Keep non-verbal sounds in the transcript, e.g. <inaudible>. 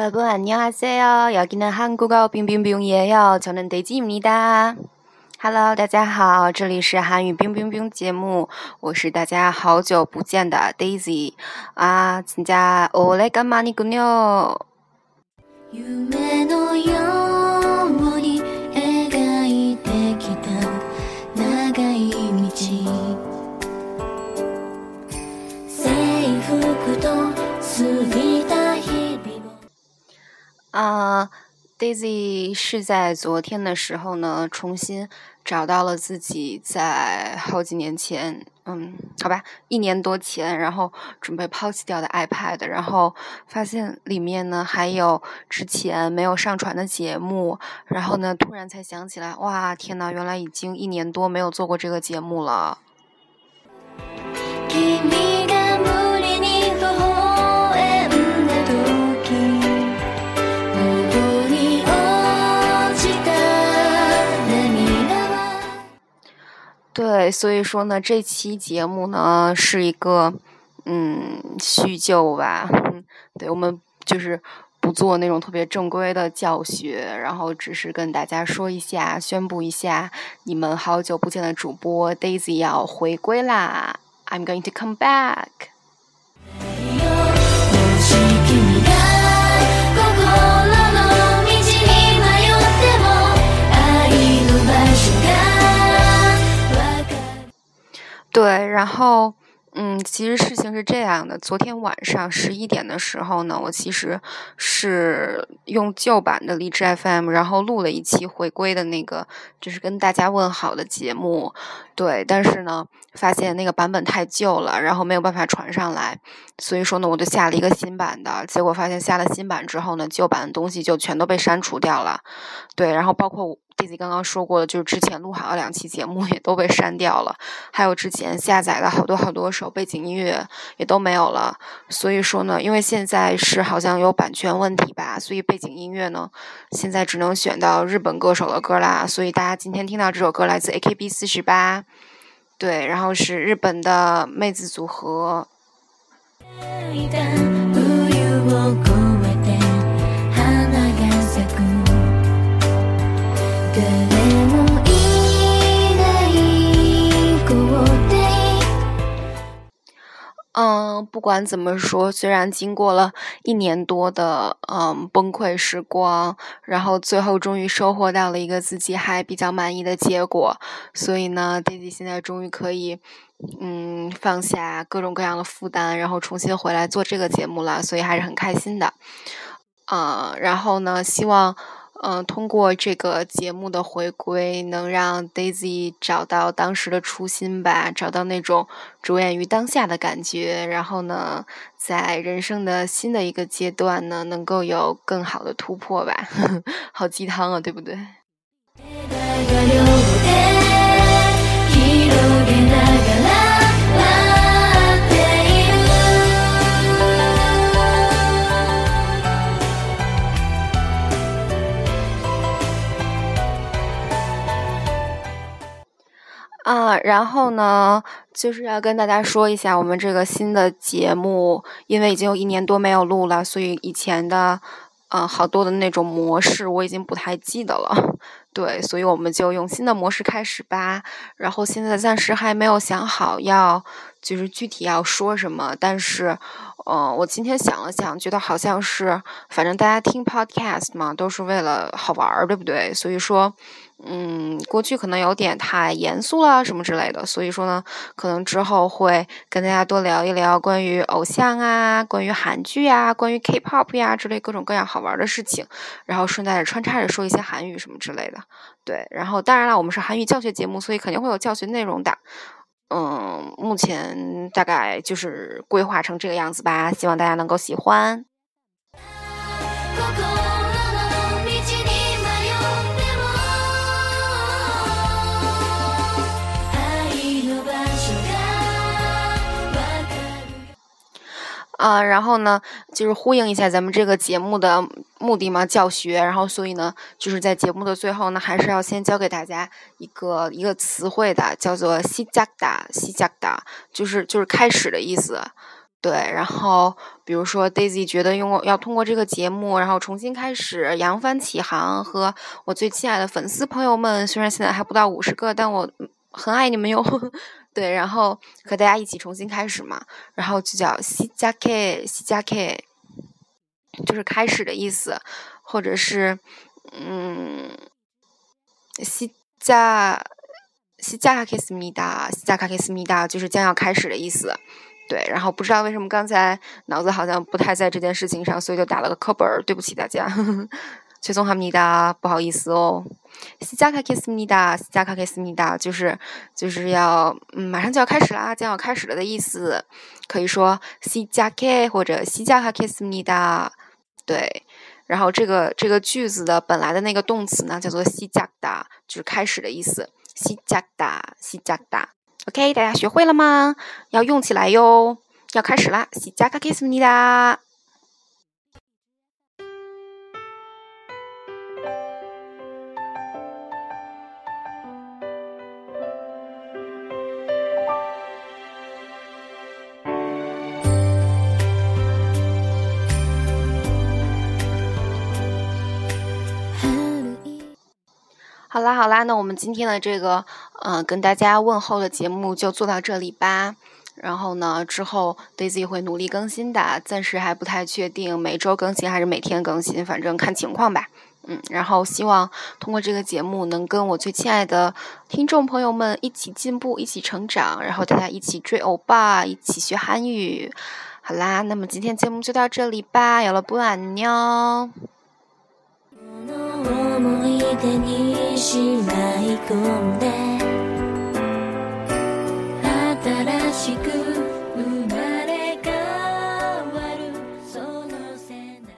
여러분 안녕하세요. 여기는 한국어 빙빙빙이에요. 저는 데이지입니다. Hello，大家好，这里是韩语冰冰冰节目，我是大家好久不见的 Daisy 啊，진짜오래간만이군 요。 啊。Daisy 是在昨天的时候呢，重新找到了自己在好几年前，嗯，好吧，一年多前，然后准备抛弃掉的 iPad，然后发现里面呢还有之前没有上传的节目，然后呢突然才想起来，哇，天呐，原来已经一年多没有做过这个节目了。对，所以说呢，这期节目呢是一个嗯叙旧吧。<laughs> 对我们就是不做那种特别正规的教学，然后只是跟大家说一下，宣布一下，你们好久不见的主播 Daisy 要回归啦！I'm going to come back。对，然后，嗯，其实事情是这样的，昨天晚上十一点的时候呢，我其实是用旧版的荔枝 FM，然后录了一期回归的那个，就是跟大家问好的节目，对，但是呢，发现那个版本太旧了，然后没有办法传上来，所以说呢，我就下了一个新版的，结果发现下了新版之后呢，旧版的东西就全都被删除掉了，对，然后包括。刚刚说过的，就是之前录好的两期节目也都被删掉了，还有之前下载的好多好多首背景音乐也都没有了。所以说呢，因为现在是好像有版权问题吧，所以背景音乐呢现在只能选到日本歌手的歌啦。所以大家今天听到这首歌来自 AKB 四十八，对，然后是日本的妹子组合。嗯，不管怎么说，虽然经过了一年多的嗯崩溃时光，然后最后终于收获到了一个自己还比较满意的结果，所以呢自己现在终于可以嗯放下各种各样的负担，然后重新回来做这个节目了，所以还是很开心的。嗯，然后呢，希望。嗯，通过这个节目的回归，能让 Daisy 找到当时的初心吧，找到那种着眼于当下的感觉。然后呢，在人生的新的一个阶段呢，能够有更好的突破吧。<laughs> 好鸡汤啊，对不对？啊，然后呢，就是要跟大家说一下，我们这个新的节目，因为已经有一年多没有录了，所以以前的，嗯，好多的那种模式我已经不太记得了。对，所以我们就用新的模式开始吧。然后现在暂时还没有想好要，就是具体要说什么，但是。嗯，我今天想了想，觉得好像是，反正大家听 podcast 嘛，都是为了好玩儿，对不对？所以说，嗯，过去可能有点太严肃了什么之类的，所以说呢，可能之后会跟大家多聊一聊关于偶像啊、关于韩剧啊、关于 K-pop 呀之类各种各样好玩的事情，然后顺带着穿插着说一些韩语什么之类的。对，然后当然了，我们是韩语教学节目，所以肯定会有教学内容的。嗯，目前大概就是规划成这个样子吧，希望大家能够喜欢。啊，然后呢，就是呼应一下咱们这个节目的目的嘛，教学。然后，所以呢，就是在节目的最后呢，还是要先教给大家一个一个词汇的，叫做“西加达”，西加达，就是就是开始的意思。对，然后比如说 Daisy 觉得用要通过这个节目，然后重新开始扬帆起航，和我最亲爱的粉丝朋友们，虽然现在还不到五十个，但我很爱你们哟。对，然后和大家一起重新开始嘛，然后就叫西加 K 西加 K，就是开始的意思，或者是嗯西加西加卡克斯米达西加卡克斯米达，就是将要开始的意思。对，然后不知道为什么刚才脑子好像不太在这件事情上，所以就打了个课本儿，对不起大家，呵 <laughs> 呵崔松哈米达，不好意思哦。西加卡克斯米达，西加卡克斯米达，就是就是要嗯，马上就要开始啦，将要开始了的意思，可以说西加克或者西加卡克斯米达，对。然后这个这个句子的本来的那个动词呢，叫做西加达，就是开始的意思，西加达，西加达。OK，大家学会了吗？要用起来哟！要开始啦！시작하겠습니 다。 好啦好啦，那我们今天的这个，嗯，跟大家问候的节目就做到这里吧。然后呢，之后 Daisy 会努力更新的，暂时还不太确定每周更新还是每天更新，反正看情况吧。嗯，然后希望通过这个节目能跟我最亲爱的听众朋友们一起进步，一起成长，然后大家一起追欧巴，一起学韩语。好啦，那么今天节目就到这里吧，有了不安妞。手にしまい込んで。新しく